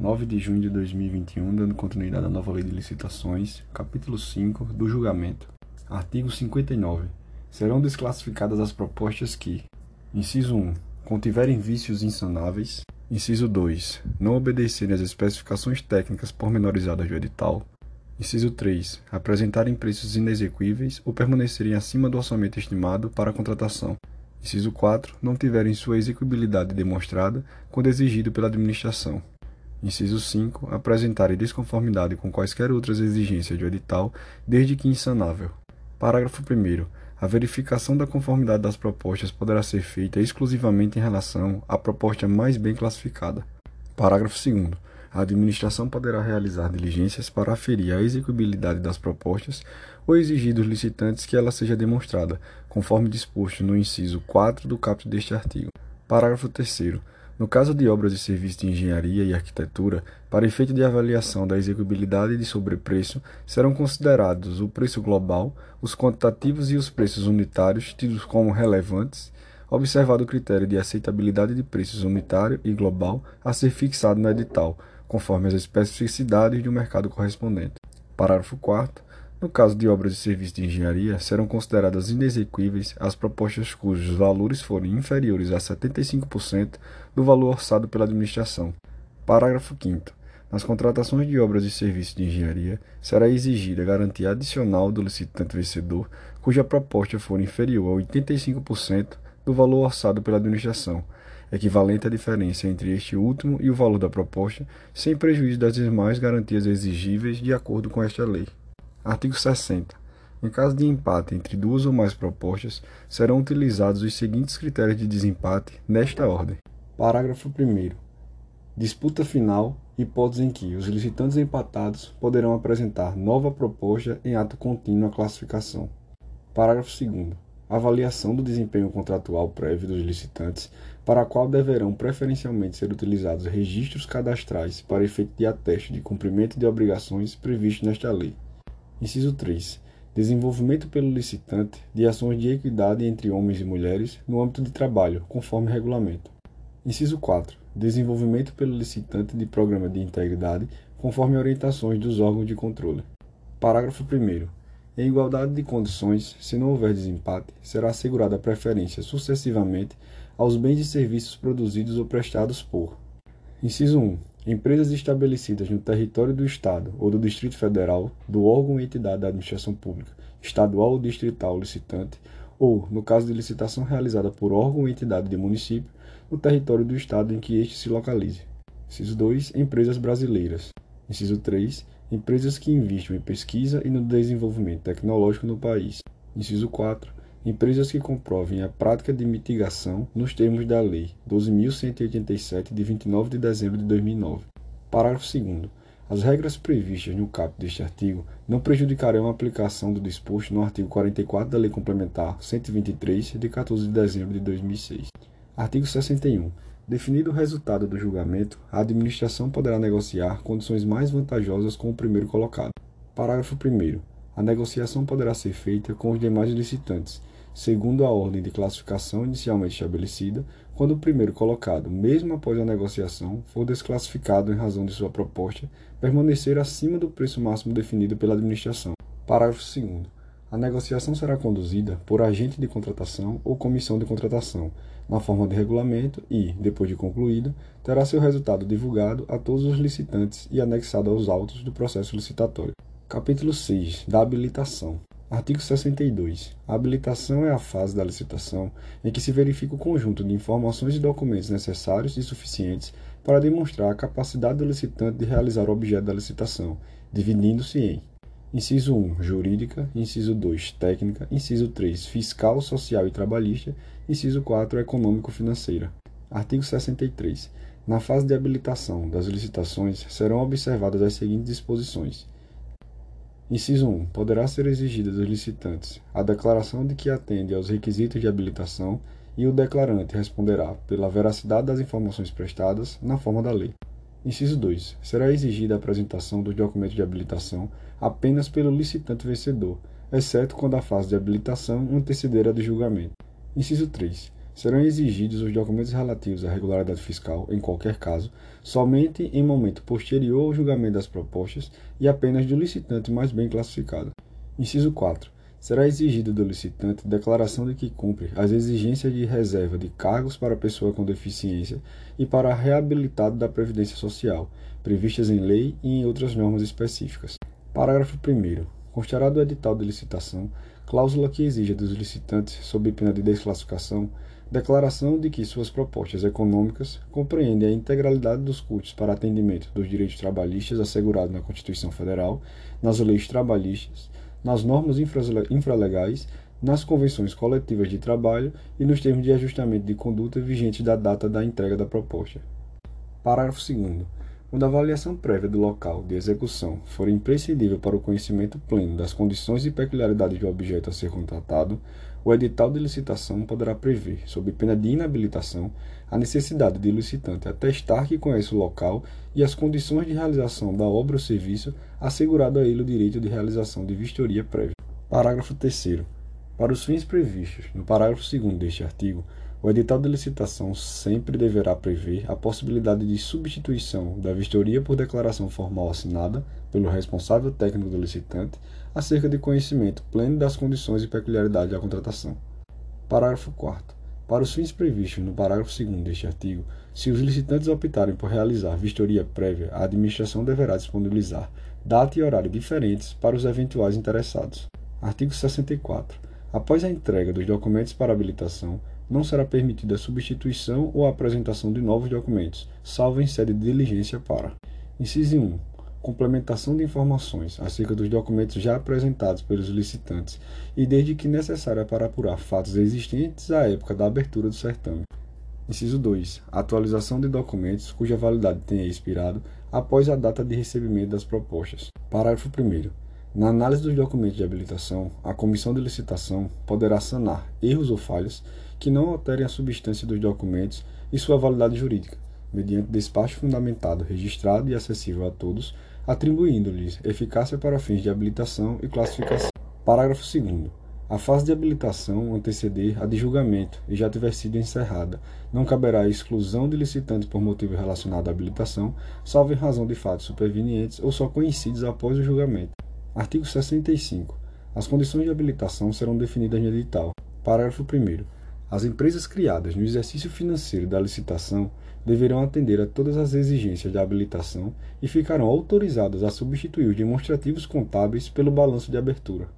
9 de junho de 2021, dando continuidade à nova lei de licitações, capítulo 5 do julgamento. Artigo 59. Serão desclassificadas as propostas que: inciso 1, contiverem vícios insanáveis, inciso 2, não obedecerem às especificações técnicas pormenorizadas do edital, inciso 3, apresentarem preços inexequíveis ou permanecerem acima do orçamento estimado para a contratação. Inciso 4, não tiverem sua execuibilidade demonstrada quando exigido pela administração. Inciso 5. Apresentarem desconformidade com quaisquer outras exigências do edital, desde que insanável. Parágrafo 1. A verificação da conformidade das propostas poderá ser feita exclusivamente em relação à proposta mais bem classificada. Parágrafo 2. A administração poderá realizar diligências para aferir a execuibilidade das propostas ou exigir dos licitantes que ela seja demonstrada, conforme disposto no inciso 4 do caput deste artigo. Parágrafo 3. No caso de obras e serviços de engenharia e arquitetura, para efeito de avaliação da execuibilidade de sobrepreço, serão considerados o preço global, os quantitativos e os preços unitários tidos como relevantes, observado o critério de aceitabilidade de preços unitário e global a ser fixado no edital, conforme as especificidades do mercado correspondente. Parágrafo 4 no caso de obras e serviços de engenharia, serão consideradas inexequíveis as propostas cujos valores forem inferiores a 75% do valor orçado pela administração. Parágrafo 5. Nas contratações de obras e serviços de engenharia, será exigida garantia adicional do licitante vencedor cuja proposta for inferior a 85% do valor orçado pela administração, equivalente à diferença entre este último e o valor da proposta, sem prejuízo das demais garantias exigíveis de acordo com esta lei. Artigo 60. Em caso de empate entre duas ou mais propostas, serão utilizados os seguintes critérios de desempate nesta ordem. Parágrafo 1. Disputa final hipótese em que os licitantes empatados poderão apresentar nova proposta em ato contínuo à classificação. Parágrafo 2. Avaliação do desempenho contratual prévio dos licitantes, para a qual deverão preferencialmente ser utilizados registros cadastrais para efeito de ateste de cumprimento de obrigações previstos nesta lei. Inciso 3. Desenvolvimento pelo licitante de ações de equidade entre homens e mulheres no âmbito de trabalho, conforme regulamento. Inciso 4. Desenvolvimento pelo licitante de programa de integridade, conforme orientações dos órgãos de controle. Parágrafo 1. Em igualdade de condições, se não houver desempate, será assegurada a preferência sucessivamente aos bens e serviços produzidos ou prestados por. Inciso 1 Empresas estabelecidas no território do Estado ou do Distrito Federal, do órgão ou entidade da administração pública, estadual ou distrital licitante, ou, no caso de licitação realizada por órgão ou entidade de município, no território do Estado em que este se localize. Inciso 2. Empresas brasileiras. Inciso 3. Empresas que investam em pesquisa e no desenvolvimento tecnológico no país. Inciso 4 empresas que comprovem a prática de mitigação nos termos da Lei 12.187, de 29 de dezembro de 2009. Parágrafo 2. As regras previstas no caput deste artigo não prejudicarão a aplicação do disposto no artigo 44 da Lei Complementar 123, de 14 de dezembro de 2006. Artigo 61. Definido o resultado do julgamento, a administração poderá negociar condições mais vantajosas com o primeiro colocado. Parágrafo 1. A negociação poderá ser feita com os demais licitantes, segundo a ordem de classificação inicialmente estabelecida, quando o primeiro colocado, mesmo após a negociação, for desclassificado em razão de sua proposta permanecer acima do preço máximo definido pela administração. Parágrafo 2. A negociação será conduzida por agente de contratação ou comissão de contratação, na forma de regulamento e, depois de concluída, terá seu resultado divulgado a todos os licitantes e anexado aos autos do processo licitatório. Capítulo 6 da habilitação. Artigo 62. A habilitação é a fase da licitação em que se verifica o conjunto de informações e documentos necessários e suficientes para demonstrar a capacidade do licitante de realizar o objeto da licitação, dividindo-se em Inciso 1, jurídica, inciso 2, técnica, inciso 3, fiscal, social e trabalhista, inciso 4, econômico-financeira. Artigo 63. Na fase de habilitação das licitações serão observadas as seguintes disposições: Inciso 1. Poderá ser exigida dos licitantes a declaração de que atende aos requisitos de habilitação e o declarante responderá pela veracidade das informações prestadas na forma da lei. Inciso 2. Será exigida a apresentação dos documentos de habilitação apenas pelo licitante vencedor, exceto quando a fase de habilitação anteceder a de julgamento. Inciso 3. Serão exigidos os documentos relativos à regularidade fiscal, em qualquer caso, somente em momento posterior ao julgamento das propostas e apenas do licitante mais bem classificado. Inciso 4. Será exigido do licitante declaração de que cumpre as exigências de reserva de cargos para pessoa com deficiência e para reabilitado da Previdência Social, previstas em lei e em outras normas específicas. Parágrafo 1. Constará do edital de licitação cláusula que exija dos licitantes, sob pena de desclassificação, declaração de que suas propostas econômicas compreendem a integralidade dos custos para atendimento dos direitos trabalhistas assegurados na Constituição Federal, nas leis trabalhistas, nas normas infralegais, nas convenções coletivas de trabalho e nos termos de ajustamento de conduta vigentes da data da entrega da proposta. Parágrafo 2 quando a avaliação prévia do local de execução for imprescindível para o conhecimento pleno das condições e peculiaridades do objeto a ser contratado, o edital de licitação poderá prever, sob pena de inabilitação, a necessidade de licitante atestar que conhece o local e as condições de realização da obra ou serviço, assegurado a ele o direito de realização de vistoria prévia. Parágrafo 3. Para os fins previstos no parágrafo 2 deste artigo, o edital de licitação sempre deverá prever a possibilidade de substituição da vistoria por declaração formal assinada pelo responsável técnico do licitante acerca de conhecimento pleno das condições e peculiaridades da contratação. Parágrafo 4 Para os fins previstos no parágrafo 2 deste artigo, se os licitantes optarem por realizar vistoria prévia, a administração deverá disponibilizar data e horário diferentes para os eventuais interessados. Artigo 64. Após a entrega dos documentos para habilitação, não será permitida a substituição ou a apresentação de novos documentos, salvo em sede de diligência para. Inciso 1. Complementação de informações acerca dos documentos já apresentados pelos licitantes e desde que necessária para apurar fatos existentes à época da abertura do certame. Inciso 2. Atualização de documentos cuja validade tenha expirado após a data de recebimento das propostas. Parágrafo 1. Na análise dos documentos de habilitação, a comissão de licitação poderá sanar erros ou falhas que não alterem a substância dos documentos e sua validade jurídica, mediante despacho fundamentado, registrado e acessível a todos, atribuindo-lhes eficácia para fins de habilitação e classificação. Parágrafo 2 a fase de habilitação anteceder a de julgamento e já tiver sido encerrada, não caberá a exclusão de licitantes por motivo relacionado à habilitação, salvo em razão de fatos supervenientes ou só conhecidos após o julgamento. Artigo 65. As condições de habilitação serão definidas no edital. Parágrafo 1 as empresas criadas no exercício financeiro da licitação deverão atender a todas as exigências da habilitação e ficarão autorizadas a substituir os demonstrativos contábeis pelo balanço de abertura.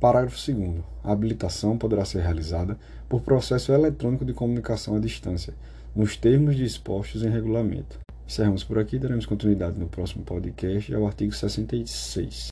Parágrafo 2. A habilitação poderá ser realizada por processo eletrônico de comunicação à distância, nos termos dispostos em regulamento. Encerramos por aqui, daremos continuidade no próximo podcast ao artigo 66.